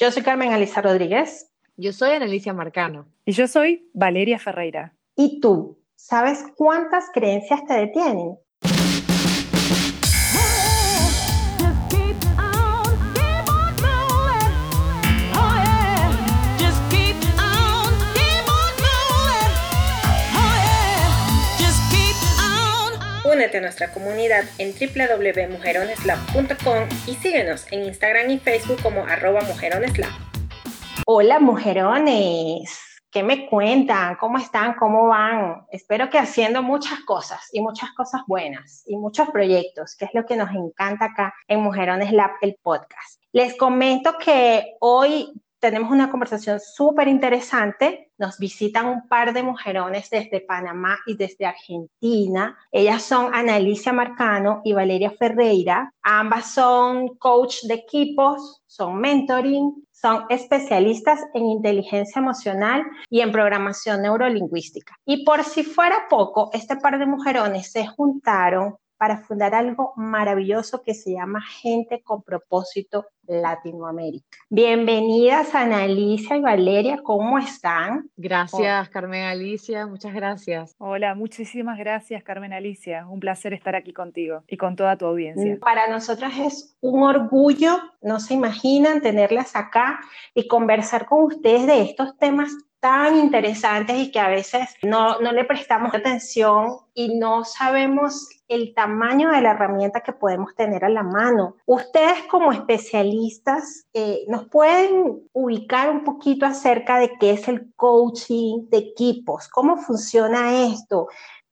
Yo soy Carmen Alicia Rodríguez. Yo soy Analicia Marcano. Y yo soy Valeria Ferreira. ¿Y tú? ¿Sabes cuántas creencias te detienen? Únete a nuestra comunidad en www.mujeroneslab.com y síguenos en Instagram y Facebook como arroba mujeroneslab. Hola mujerones, ¿qué me cuentan? ¿Cómo están? ¿Cómo van? Espero que haciendo muchas cosas y muchas cosas buenas y muchos proyectos, que es lo que nos encanta acá en Mujerones Lab, el podcast. Les comento que hoy tenemos una conversación súper interesante. Nos visitan un par de mujerones desde Panamá y desde Argentina. Ellas son Analicia Marcano y Valeria Ferreira. Ambas son coach de equipos, son mentoring, son especialistas en inteligencia emocional y en programación neurolingüística. Y por si fuera poco, este par de mujerones se juntaron para fundar algo maravilloso que se llama Gente con Propósito Latinoamérica. Bienvenidas Ana Alicia y Valeria, ¿cómo están? Gracias, Carmen Alicia, muchas gracias. Hola, muchísimas gracias, Carmen Alicia. Un placer estar aquí contigo y con toda tu audiencia. Para nosotras es un orgullo, no se imaginan tenerlas acá y conversar con ustedes de estos temas tan interesantes y que a veces no, no le prestamos atención y no sabemos el tamaño de la herramienta que podemos tener a la mano. Ustedes como especialistas eh, nos pueden ubicar un poquito acerca de qué es el coaching de equipos, cómo funciona esto,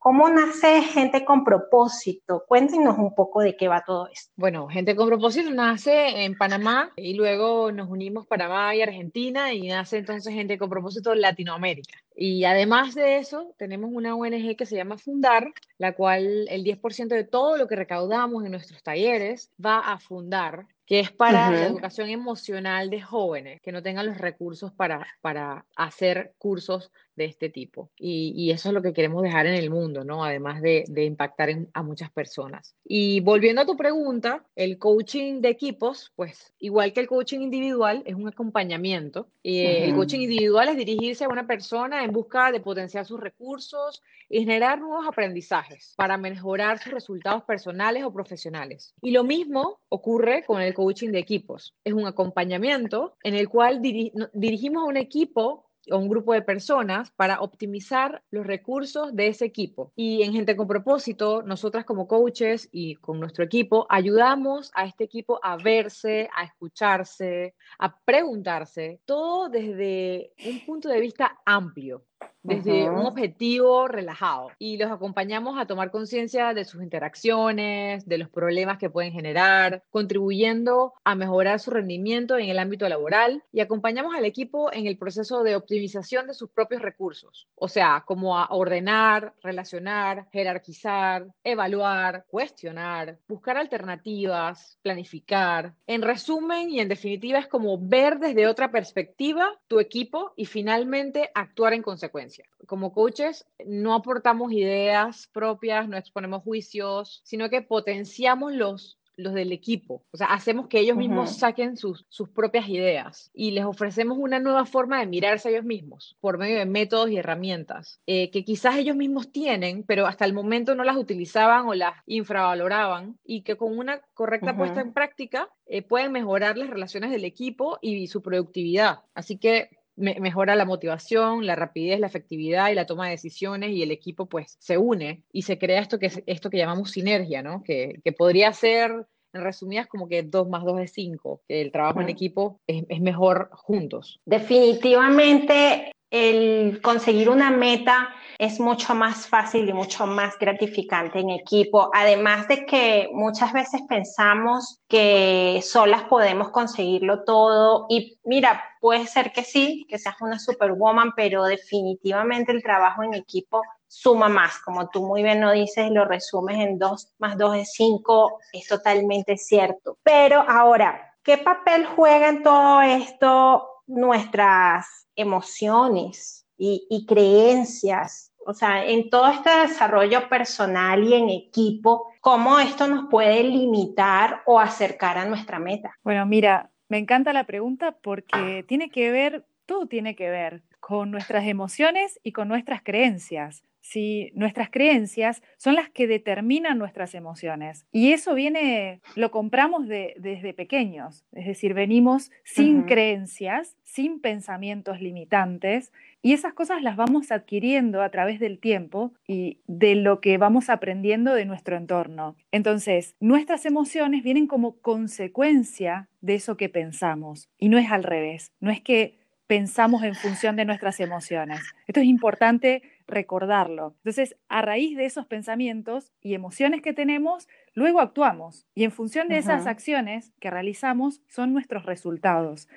¿Cómo nace Gente con Propósito? Cuéntenos un poco de qué va todo esto. Bueno, Gente con Propósito nace en Panamá y luego nos unimos Panamá y Argentina y nace entonces Gente con Propósito Latinoamérica. Y además de eso, tenemos una ONG que se llama Fundar, la cual el 10% de todo lo que recaudamos en nuestros talleres va a fundar que es para la educación emocional de jóvenes que no tengan los recursos para, para hacer cursos de este tipo. Y, eso es lo que queremos dejar en el mundo, ¿no? Además de, impactar a muchas personas. Y volviendo a tu pregunta, el coaching de equipos, pues igual que el coaching individual, es un acompañamiento. El coaching individual es dirigirse a una persona en busca de potenciar sus recursos y generar nuevos aprendizajes para mejorar sus resultados personales o profesionales. Y lo mismo ocurre con el coaching de equipos. Es un acompañamiento en el cual dirigimos a un equipo o un grupo de personas para optimizar los recursos de ese equipo. Y en Gente con Propósito, nosotras como coaches y con nuestro equipo ayudamos a este equipo a verse, a escucharse, a preguntarse, todo desde un punto de vista amplio desde un objetivo relajado y los acompañamos a tomar conciencia de sus interacciones, de los problemas que pueden generar, contribuyendo a mejorar su rendimiento en el ámbito laboral y acompañamos al equipo en el proceso de optimización de sus propios recursos, o sea, como a ordenar, relacionar, jerarquizar, evaluar, cuestionar, buscar alternativas, planificar. En resumen y en definitiva es como ver desde otra perspectiva tu equipo y finalmente actuar en consecuencia. Como coaches no aportamos ideas propias, no exponemos juicios, sino que potenciamos los los del equipo. O sea, hacemos que ellos mismos saquen sus, sus propias ideas y les ofrecemos una nueva forma de mirarse a ellos mismos por medio de métodos y herramientas eh, que quizás ellos mismos tienen, pero hasta el momento no las utilizaban o las infravaloraban y que con una correcta puesta en práctica eh, pueden mejorar las relaciones del equipo y su productividad. Así que mejora la motivación, la rapidez, la efectividad y la toma de decisiones y el equipo pues se une y se crea esto que, esto que llamamos sinergia, ¿no? Que, que podría ser, en resumidas, como que 2 más 2 es 5, que el trabajo en equipo es, es mejor juntos. Definitivamente el conseguir una meta es mucho más fácil y mucho más gratificante en equipo, además de que muchas veces pensamos que solas podemos conseguirlo todo y mira, puede ser que sí, que seas una superwoman, pero definitivamente el trabajo en equipo suma más, como tú muy bien lo dices, lo resumes en 2 más 2 es 5, es totalmente cierto. Pero ahora, ¿qué papel juega en todo esto nuestras emociones y, creencias, o sea, en todo este desarrollo personal y en equipo, cómo esto nos puede limitar o acercar a nuestra meta. Bueno, mira, Me encanta la pregunta porque tiene que ver, todo tiene que ver con nuestras emociones y con nuestras creencias si nuestras creencias son las que determinan nuestras emociones. Y eso viene, lo compramos desde pequeños, es decir, venimos sin creencias, sin pensamientos limitantes, y esas cosas las vamos adquiriendo a través del tiempo y de lo que vamos aprendiendo de nuestro entorno. Entonces, nuestras emociones vienen como consecuencia de eso que pensamos, y no es al revés, no es que pensamos en función de nuestras emociones. Esto es importante recordarlo. Entonces, a raíz de esos pensamientos y emociones que tenemos, luego actuamos y en función de esas acciones que realizamos son nuestros resultados.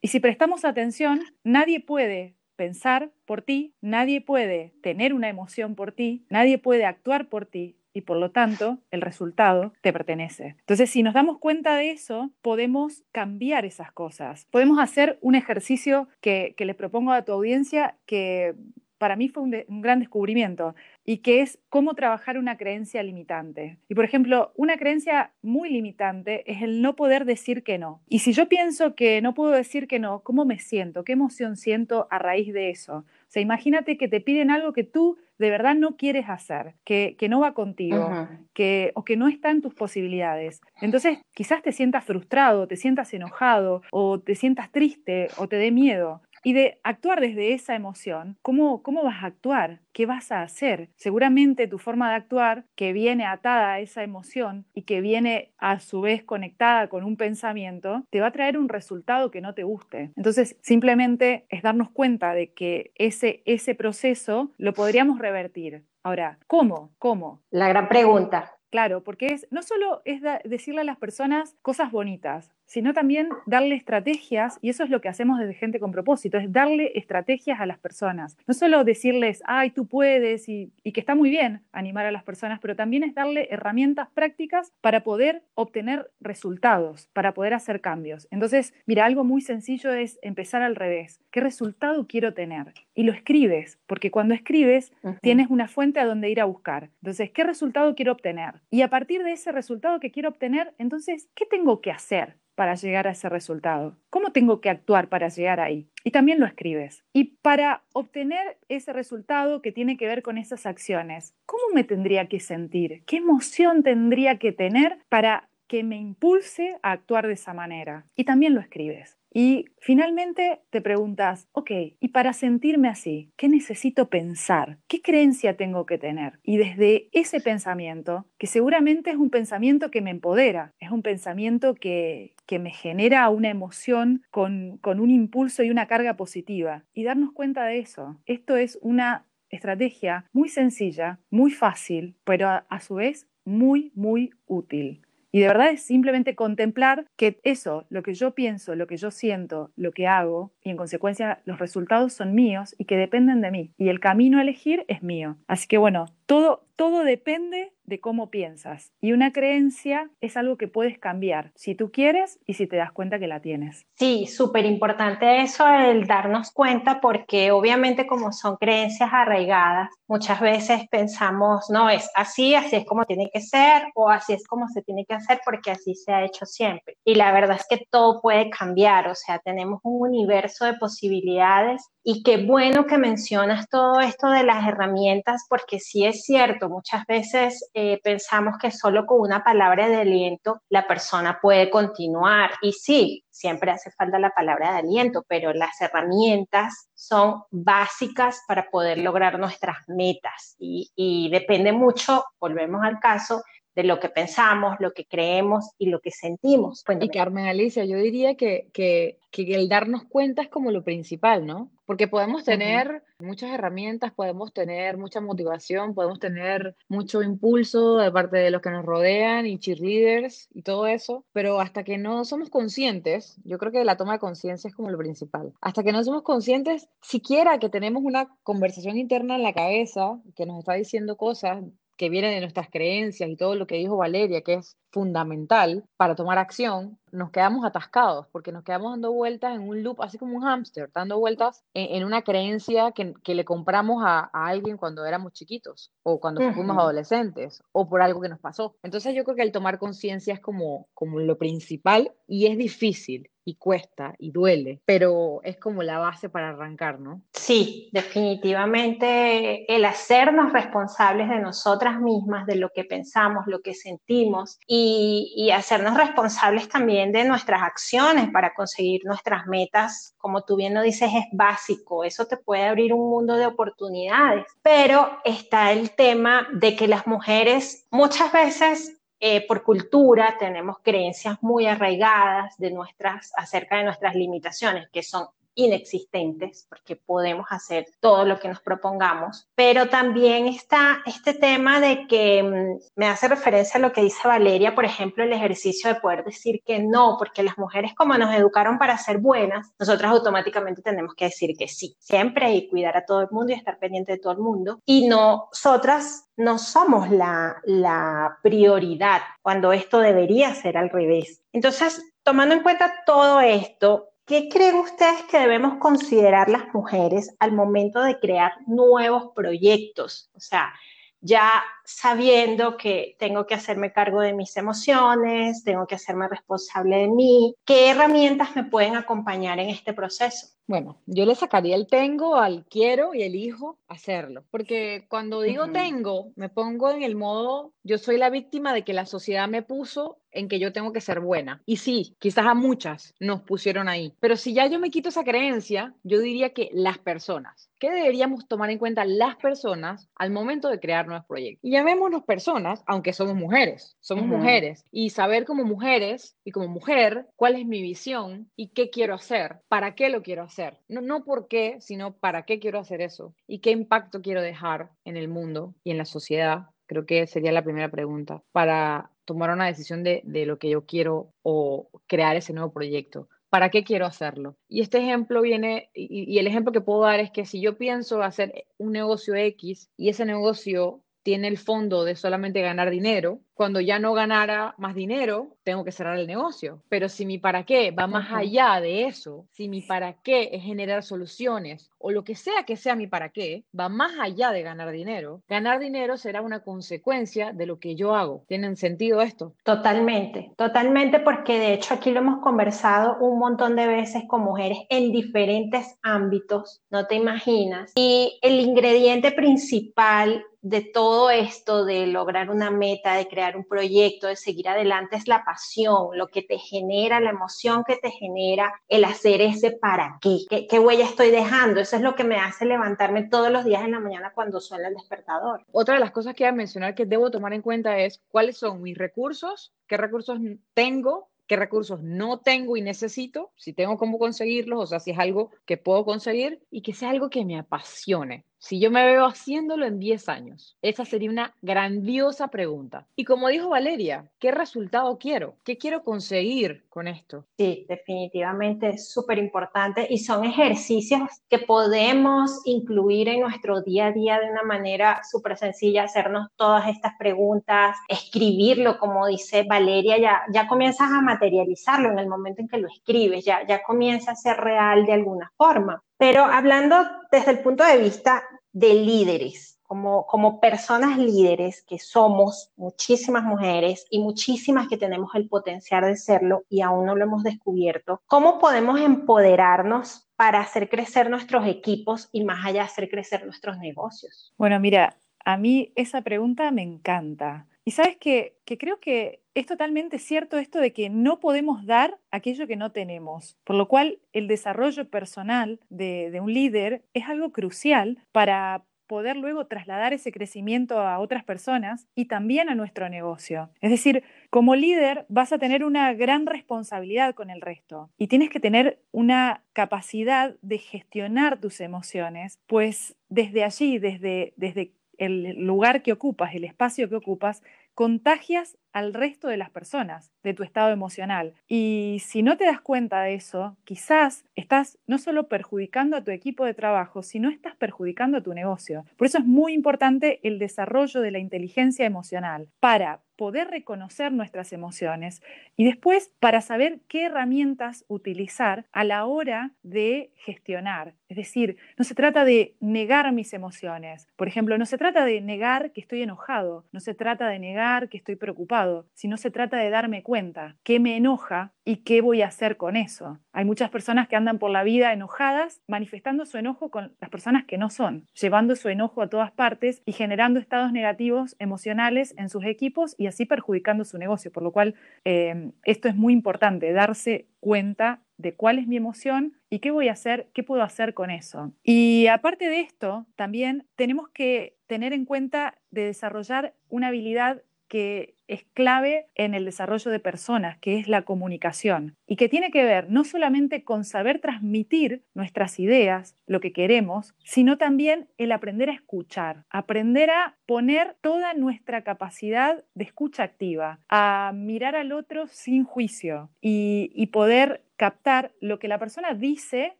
Y si prestamos atención, nadie puede pensar por ti, nadie puede tener una emoción por ti, nadie puede actuar por ti, y por lo tanto el resultado te pertenece. Entonces, si nos damos cuenta de eso, podemos cambiar esas cosas. Podemos hacer un ejercicio que, que le propongo a tu audiencia que para mí fue un, gran descubrimiento y que es cómo trabajar una creencia limitante. Y por ejemplo, una creencia muy limitante es el no poder decir que no. Y si yo pienso que no puedo decir que no, ¿cómo me siento? ¿Qué emoción siento a raíz de eso? O sea, imagínate que te piden algo que tú de verdad no quieres hacer, que, no va contigo, que, o que no está en tus posibilidades. Entonces, quizás te sientas frustrado, te sientas enojado, o te sientas triste, o te dé miedo. Y de actuar desde esa emoción, ¿cómo, ¿cómo vas a actuar? ¿Qué vas a hacer? Seguramente tu forma de actuar, que viene atada a esa emoción y que viene a su vez conectada con un pensamiento, te va a traer un resultado que no te guste. Entonces, simplemente es darnos cuenta de que ese, ese proceso lo podríamos revertir. Ahora, ¿cómo? ¿Cómo? La gran pregunta. Claro, porque es, no solo es decirle a las personas cosas bonitas, sino también darle estrategias, y eso es lo que hacemos desde Gente con Propósito, es darle estrategias a las personas. No solo decirles, ay, tú puedes, y, que está muy bien animar a las personas, pero también es darle herramientas prácticas para poder obtener resultados, para poder hacer cambios. Entonces, mira, algo muy sencillo es empezar al revés. ¿Qué resultado quiero tener? Y lo escribes, porque cuando escribes tienes una fuente a donde ir a buscar. Entonces, ¿qué resultado quiero obtener? Y a partir de ese resultado que quiero obtener, entonces, ¿qué tengo que hacer? Para llegar a ese resultado? ¿Cómo tengo que actuar para llegar ahí? Y también lo escribes. Y para obtener ese resultado que tiene que ver con esas acciones, ¿cómo me tendría que sentir? ¿Qué emoción tendría que tener para que me impulse a actuar de esa manera? Y también lo escribes. Y finalmente te preguntas, ok, y para sentirme así, ¿qué necesito pensar? ¿Qué creencia tengo que tener? Y desde ese pensamiento, que seguramente es un pensamiento que me empodera, es un pensamiento que, que me genera una emoción con, con un impulso y una carga positiva, y darnos cuenta de eso. Esto es una estrategia muy sencilla, muy fácil, pero a, a su vez muy, muy útil. Y de verdad es simplemente contemplar que eso, lo que yo pienso, lo que yo siento, lo que hago, y en consecuencia los resultados son míos y que dependen de mí. Y el camino a elegir es mío. Así que bueno, todo, todo depende de cómo piensas. Y una creencia es algo que puedes cambiar si tú quieres y si te das cuenta que la tienes. Sí, súper importante eso, el darnos cuenta, porque obviamente como son creencias arraigadas, muchas veces pensamos, no, es así, así es como tiene que ser, o así es como se tiene que hacer, porque así se ha hecho siempre. Y la verdad es que todo puede cambiar, o sea, tenemos un universo de posibilidades y qué bueno que mencionas todo esto de las herramientas, porque sí es cierto, muchas veces eh, pensamos que solo con una palabra de aliento la persona puede continuar. Y sí, siempre hace falta la palabra de aliento, pero las herramientas son básicas para poder lograr nuestras metas. Y, y depende mucho, volvemos al caso, de lo que pensamos, lo que creemos y lo que sentimos. Y Carmen Alicia, yo diría que, que, que, el darnos cuenta es como lo principal, ¿no? Porque podemos tener muchas herramientas, podemos tener mucha motivación, podemos tener mucho impulso de parte de los que nos rodean y cheerleaders y todo eso, pero hasta que no somos conscientes, yo creo que la toma de conciencia es como lo principal. Hasta que no somos conscientes, siquiera que tenemos una conversación interna en la cabeza que nos está diciendo cosas que viene de nuestras creencias y todo lo que dijo Valeria, que es fundamental para tomar acción, nos quedamos atascados porque nos quedamos dando vueltas en un loop, así como un hámster, dando vueltas en, una creencia que, que, le compramos a, a, alguien cuando éramos chiquitos o cuando fuimos adolescentes o por algo que nos pasó. Entonces yo creo que el tomar conciencia es como, como lo principal y es difícil. Y cuesta y duele, pero es como la base para arrancar, ¿no? Sí, definitivamente el hacernos responsables de nosotras mismas, de lo que pensamos, lo que sentimos y, y hacernos responsables también de nuestras acciones para conseguir nuestras metas, como tú bien lo dices, es básico. Eso te puede abrir un mundo de oportunidades, pero está el tema de que las mujeres muchas veces eh, por cultura tenemos creencias muy arraigadas de nuestras, acerca de nuestras limitaciones, que son inexistentes, porque podemos hacer todo lo que nos propongamos, pero también está este tema de que mm, me hace referencia a lo que dice Valeria, por ejemplo, el ejercicio de poder decir que no, porque las mujeres como nos educaron para ser buenas, nosotras automáticamente tenemos que decir que sí, siempre y cuidar a todo el mundo y estar pendiente de todo el mundo, y nosotras no somos la, la prioridad cuando esto debería ser al revés. Entonces, tomando en cuenta todo esto, ¿Qué creen ustedes que debemos considerar las mujeres al momento de crear nuevos proyectos? O sea, ya sabiendo que tengo que hacerme cargo de mis emociones, tengo que hacerme responsable de mí, ¿qué herramientas me pueden acompañar en este proceso? Bueno, yo le sacaría el tengo al quiero y elijo hacerlo, porque cuando digo tengo, me pongo en el modo, yo soy la víctima de que la sociedad me puso en que yo tengo que ser buena. Y sí, quizás a muchas nos pusieron ahí, pero si ya yo me quito esa creencia, yo diría que las personas, ¿qué deberíamos tomar en cuenta las personas al momento de crear nuevos proyectos? Y llamémonos personas, aunque somos mujeres, somos mujeres, y saber como mujeres y como mujer cuál es mi visión y qué quiero hacer, para qué lo quiero hacer no, no por qué, sino para qué quiero hacer eso y qué impacto quiero dejar en el mundo y en la sociedad. Creo que sería la primera pregunta para tomar una decisión de, de lo que yo quiero o crear ese nuevo proyecto. ¿Para qué quiero hacerlo? Y este ejemplo viene, y, y, el ejemplo que puedo dar es que si yo pienso hacer un negocio X y ese negocio tiene el fondo de solamente ganar dinero, cuando ya no ganara más dinero, tengo que cerrar el negocio. Pero si mi para qué va más allá de eso, si mi para qué es generar soluciones o lo que sea que sea mi para qué, va más allá de ganar dinero, ganar dinero será una consecuencia de lo que yo hago. ¿Tienen sentido esto? Totalmente, totalmente, porque de hecho aquí lo hemos conversado un montón de veces con mujeres en diferentes ámbitos, no te imaginas. Y el ingrediente principal de todo esto, de lograr una meta, de crear un proyecto, de seguir adelante, es la pasión, lo que te genera, la emoción que te genera el hacer ese para qué, qué, huella estoy dejando. Eso es lo que me hace levantarme todos los días en la mañana cuando suena el despertador. Otra de las cosas que voy a mencionar que debo tomar en cuenta es cuáles son mis recursos, qué recursos tengo qué recursos no tengo y necesito, si tengo cómo conseguirlos, o sea, si es algo que puedo conseguir y que sea algo que me apasione. Si yo me veo haciéndolo en 10 años, esa sería una grandiosa pregunta. Y como dijo Valeria, ¿qué resultado quiero? ¿Qué quiero conseguir con esto? Sí, definitivamente es súper importante y son ejercicios que podemos incluir en nuestro día a día de una manera súper sencilla, hacernos todas estas preguntas, escribirlo, como dice Valeria, ya, ya comienzas a materializarlo en el momento en que lo escribes, ya, ya comienza a ser real de alguna forma. Pero hablando desde el punto de vista de líderes, como, como personas líderes que somos muchísimas mujeres y muchísimas que tenemos el potencial de serlo y aún no lo hemos descubierto, ¿cómo podemos empoderarnos para hacer crecer nuestros equipos y más allá hacer crecer nuestros negocios? Bueno, mira, a mí esa pregunta me encanta. Y sabes que, que creo que es totalmente cierto esto de que no podemos dar aquello que no tenemos, por lo cual el desarrollo personal de, un líder es algo crucial para poder luego trasladar ese crecimiento a otras personas y también a nuestro negocio. Es decir, como líder vas a tener una gran responsabilidad con el resto y tienes que tener una capacidad de gestionar tus emociones, pues desde allí, desde, el lugar que ocupas, el espacio que ocupas, contagias al resto de las personas de tu estado emocional. Y si no te das cuenta de eso, quizás estás no solo perjudicando a tu equipo de trabajo, sino estás perjudicando a tu negocio. Por eso es muy importante el desarrollo de la inteligencia emocional para poder reconocer nuestras emociones y después para saber qué herramientas utilizar a la hora de gestionar. Es decir, no se trata de negar mis emociones. Por ejemplo, no se trata de negar que estoy enojado, no se trata de negar que estoy preocupado, sino se trata de darme cuenta qué me enoja y qué voy a hacer con eso. Hay muchas personas que andan por la vida enojadas, manifestando su enojo con las personas que no son, llevando su enojo a todas partes y generando estados negativos emocionales en sus equipos y así perjudicando su negocio. Por lo cual, eh, esto es muy importante, darse cuenta de cuál es mi emoción y qué voy a hacer, qué puedo hacer con eso. Y aparte de esto, también tenemos que tener en cuenta de desarrollar una habilidad que es clave en el desarrollo de personas, que es la comunicación, y que tiene que ver no solamente con saber transmitir nuestras ideas, lo que queremos, sino también el aprender a escuchar, aprender a poner toda nuestra capacidad de escucha activa, a mirar al otro sin juicio y, poder captar lo que la persona dice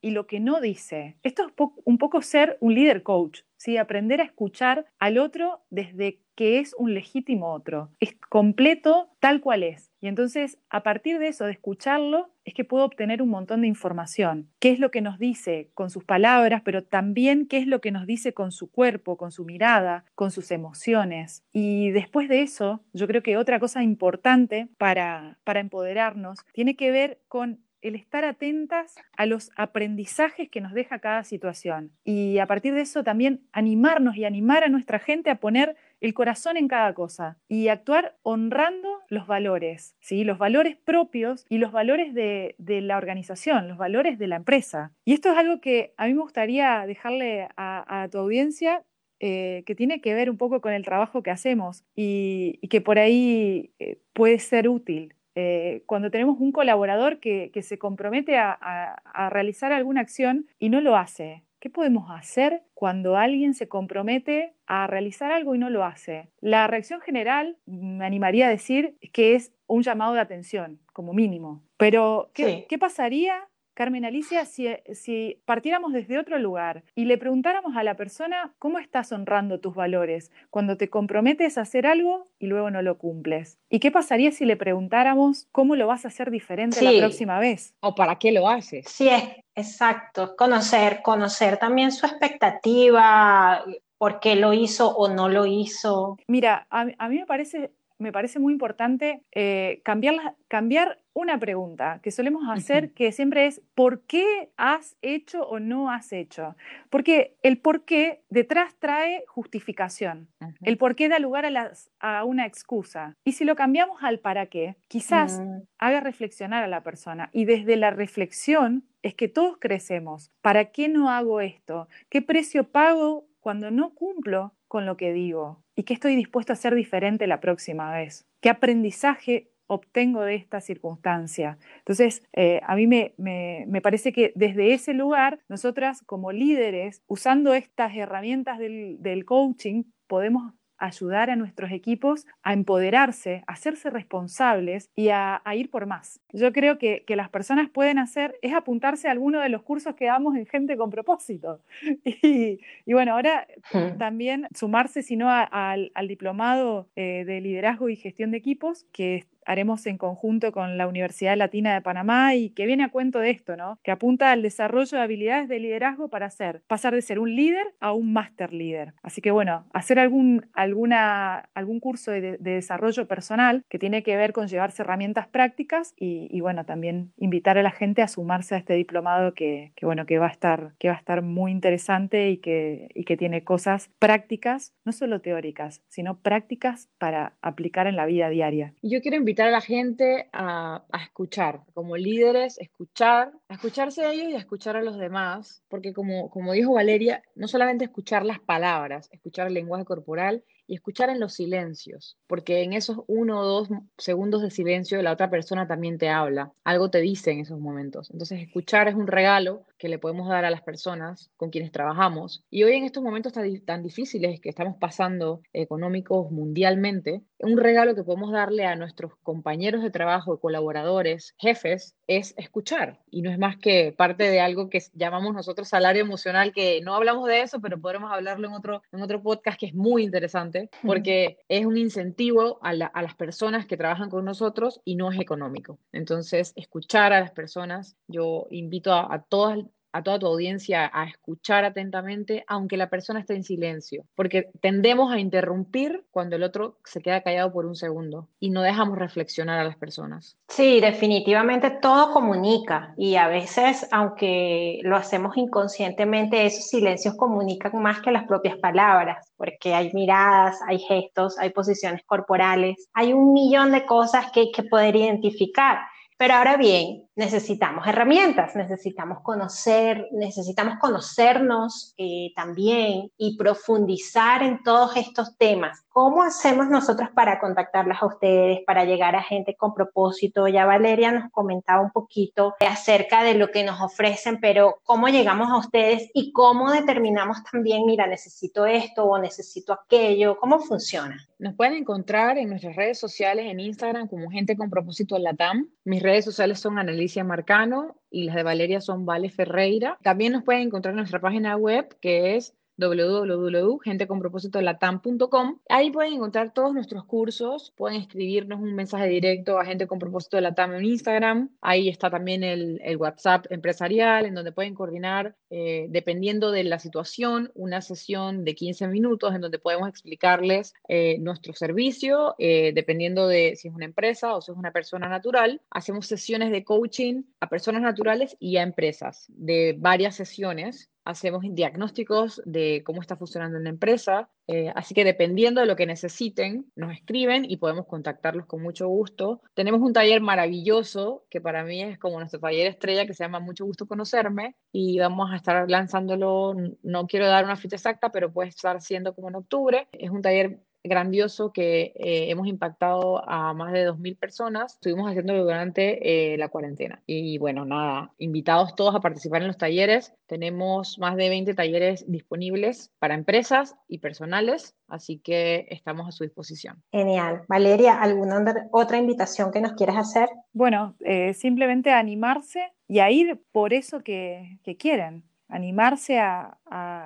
y lo que no dice. Esto es un poco ser un líder coach, ¿sí? aprender a escuchar al otro desde que es un legítimo otro, es completo tal cual es. Y entonces, a partir de eso, de escucharlo, es que puedo obtener un montón de información. ¿Qué es lo que nos dice con sus palabras, pero también qué es lo que nos dice con su cuerpo, con su mirada, con sus emociones? Y después de eso, yo creo que otra cosa importante para, para empoderarnos tiene que ver con el estar atentas a los aprendizajes que nos deja cada situación. Y a partir de eso también animarnos y animar a nuestra gente a poner el corazón en cada cosa y actuar honrando los valores, ¿sí? los valores propios y los valores de, la organización, los valores de la empresa. Y esto es algo que a mí me gustaría dejarle a, tu audiencia eh, que tiene que ver un poco con el trabajo que hacemos y, que por ahí eh, puede ser útil. Eh, cuando tenemos un colaborador que, se compromete a, realizar alguna acción y no lo hace. ¿Qué podemos hacer cuando alguien se compromete a realizar algo y no lo hace? La reacción general, me animaría a decir, que es un llamado de atención, como mínimo. Pero, ¿qué pasaría Carmen Alicia, si, partiéramos desde otro lugar y le preguntáramos a la persona cómo estás honrando tus valores cuando te comprometes a hacer algo y luego no lo cumples. ¿Y qué pasaría si le preguntáramos cómo lo vas a hacer diferente la próxima vez? ¿O para qué lo haces? Sí, exacto. Conocer, conocer también su expectativa, por qué lo hizo o no lo hizo. Mira, a, a mí me parece me parece muy importante eh, cambiar, cambiar una pregunta que solemos hacer, que siempre es ¿por qué has hecho o no has hecho? Porque el por qué detrás trae justificación. El por qué da lugar a, las, a, una excusa. Y si lo cambiamos al para qué, quizás mm. haga reflexionar a la persona. Y desde la reflexión es que todos crecemos. ¿Para qué no hago esto? ¿Qué precio pago cuando no cumplo con lo que digo? ¿Y qué estoy dispuesto a hacer diferente la próxima vez? ¿Qué aprendizaje obtengo de esta circunstancia? Entonces, eh, a mí me, parece que desde ese lugar, nosotras como líderes, usando estas herramientas del, del coaching, podemos ayudar a nuestros equipos a empoderarse, a hacerse responsables y a, ir por más. Yo creo que, que, las personas pueden hacer es apuntarse a alguno de los cursos que damos en Gente con Propósito. Y, y bueno, ahora hmm. también sumarse, si no, al, al, diplomado eh, de liderazgo y gestión de equipos, que haremos en conjunto con la Universidad Latina de Panamá y que viene a cuento de esto, ¿no? Que apunta al desarrollo de habilidades de liderazgo para hacer, pasar de ser un líder a un máster líder. Así que bueno, hacer algún, alguna, algún curso de, desarrollo personal que tiene que ver con llevarse herramientas prácticas y, bueno, también invitar a la gente a sumarse a este diplomado que, bueno, que va a estar, que va a estar muy interesante y que, y que tiene cosas prácticas, no solo teóricas, sino prácticas para aplicar en la vida diaria. Yo quiero invitar invitar a la gente a, escuchar, como líderes, escuchar, a escucharse a ellos y a escuchar a los demás, porque como, como dijo Valeria, no solamente escuchar las palabras, escuchar el lenguaje corporal y escuchar en los silencios, porque en esos uno o dos segundos de silencio la otra persona también te habla, algo te dice en esos momentos. Entonces, escuchar es un regalo que le podemos dar a las personas con quienes trabajamos. Y hoy en estos momentos tan, difíciles que estamos pasando económicos mundialmente, un regalo que podemos darle a nuestros compañeros de trabajo, colaboradores, jefes, es escuchar. Y no es más que parte de algo que llamamos nosotros salario emocional, que no hablamos de eso, pero podremos hablarlo en otro, en otro podcast que es muy interesante, porque es un incentivo a, las personas que trabajan con nosotros y no es económico. Entonces, escuchar a las personas, yo invito a, a todas a toda tu audiencia a escuchar atentamente, aunque la persona esté en silencio, porque tendemos a interrumpir cuando el otro se queda callado por un segundo y no dejamos reflexionar a las personas. Sí, definitivamente todo comunica y a veces, aunque lo hacemos inconscientemente, esos silencios comunican más que las propias palabras, porque hay miradas, hay gestos, hay posiciones corporales, hay un millón de cosas que hay que poder identificar. Pero ahora bien, necesitamos herramientas, necesitamos conocer, necesitamos conocernos eh, también y profundizar en todos estos temas. ¿Cómo hacemos nosotros para contactarlas a ustedes, para llegar a gente con propósito? Ya Valeria nos comentaba un poquito acerca de lo que nos ofrecen, pero ¿cómo llegamos a ustedes y cómo determinamos también, mira, necesito esto o necesito aquello? ¿Cómo funciona? Nos pueden encontrar en nuestras redes sociales, en Instagram, como Gente con Propósito Latam. Mis redes sociales son Marcano y las de Valeria son Vale Ferreira. También nos pueden encontrar en nuestra página web que es www.genteconpropósitolatam.com. Ahí pueden encontrar todos nuestros cursos, pueden escribirnos un mensaje directo a Gente con Propósito de Latam en Instagram. Ahí está también el, WhatsApp empresarial, en donde pueden coordinar, eh, dependiendo de la situación, una sesión de 15 minutos en donde podemos explicarles eh, nuestro servicio, eh, dependiendo de si es una empresa o si es una persona natural. Hacemos sesiones de coaching a personas naturales y a empresas de varias sesiones hacemos diagnósticos de cómo está funcionando una empresa, eh, así que dependiendo de lo que necesiten, nos escriben y podemos contactarlos con mucho gusto. Tenemos un taller maravilloso que para mí es como nuestro taller estrella que se llama Mucho Gusto Conocerme y vamos a estar lanzándolo, no quiero dar una fecha exacta, pero puede estar siendo como en octubre. Es un taller grandioso que eh, hemos impactado a más de 2.000 personas. Estuvimos haciéndolo durante eh, la cuarentena. Y bueno, nada, invitados todos a participar en los talleres. Tenemos más de 20 talleres disponibles para empresas y personales, así que estamos a su disposición. Genial. Valeria, ¿alguna otra invitación que nos quieras hacer? Bueno, eh, simplemente animarse y a ir por eso que, que quieren animarse a,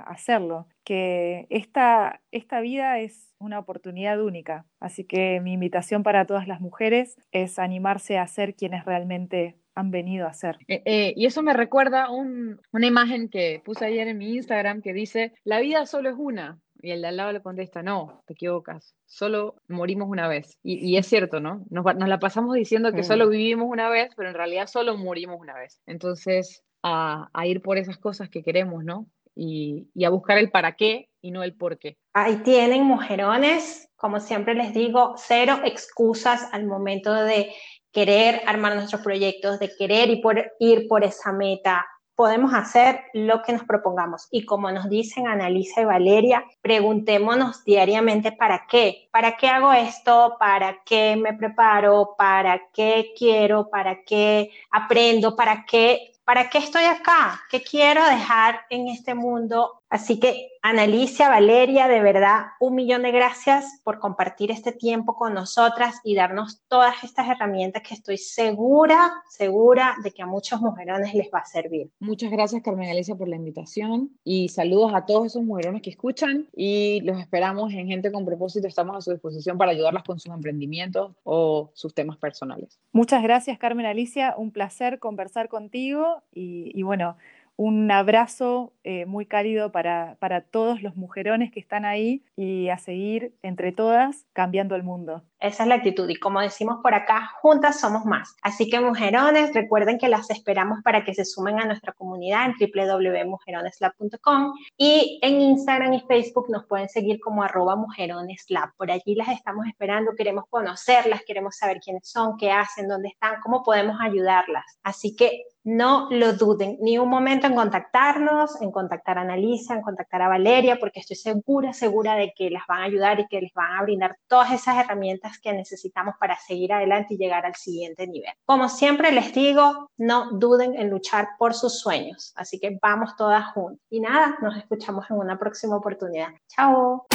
hacerlo, que esta, esta vida es una oportunidad única. Así que mi invitación para todas las mujeres es animarse a ser quienes realmente han venido a ser. Eh, eh, y eso me recuerda una imagen que puse ayer en mi Instagram que dice, la vida solo es una. Y el de al lado le contesta, no, te equivocas, solo morimos una vez. Y, es cierto, ¿no? Nos, la pasamos diciendo que solo vivimos una vez, pero en realidad solo morimos una vez. Entonces, a, ir por esas cosas que queremos, ¿no? Y, y, a buscar el para qué y no el por qué. Ahí tienen, mujerones, como siempre les digo, cero excusas al momento de querer armar nuestros proyectos, de querer ir por, ir por esa meta. Podemos hacer lo que nos propongamos. Y como nos dicen Analisa y Valeria, preguntémonos diariamente para qué. ¿Para qué hago esto? ¿Para qué me preparo? ¿Para qué quiero? ¿Para qué aprendo? ¿Para qué ¿Para qué estoy acá? ¿Qué quiero dejar en este mundo? Así que, Analicia, Valeria, de verdad, un millón de gracias por compartir este tiempo con nosotras y darnos todas estas herramientas que estoy segura, segura de que a muchos mujerones les va a servir. Muchas gracias, Carmen Alicia, por la invitación y saludos a todos esos mujerones que escuchan y los esperamos en Gente con Propósito. Estamos a su disposición para ayudarlas con sus emprendimientos o sus temas personales. Muchas gracias, Carmen Alicia. Un placer conversar contigo y, bueno, un abrazo eh, muy cálido para, para, todos los mujerones que están ahí y a seguir entre todas cambiando el mundo. Esa es la actitud y como decimos por acá, juntas somos más. Así que mujerones, recuerden que las esperamos para que se sumen a nuestra comunidad en www.mujeroneslab.com y en Instagram y Facebook nos pueden seguir como arroba mujeroneslab. Por allí las estamos esperando, queremos conocerlas, queremos saber quiénes son, qué hacen, dónde están, cómo podemos ayudarlas. Así que no lo duden ni un momento en contactarnos, en contactar a Analisa, en contactar a Valeria, porque estoy segura, segura de que las van a ayudar y que les van a brindar todas esas herramientas que necesitamos para seguir adelante y llegar al siguiente nivel. Como siempre les digo, no duden en luchar por sus sueños. Así que vamos todas juntas. Y nada, nos escuchamos en una próxima oportunidad. Chao.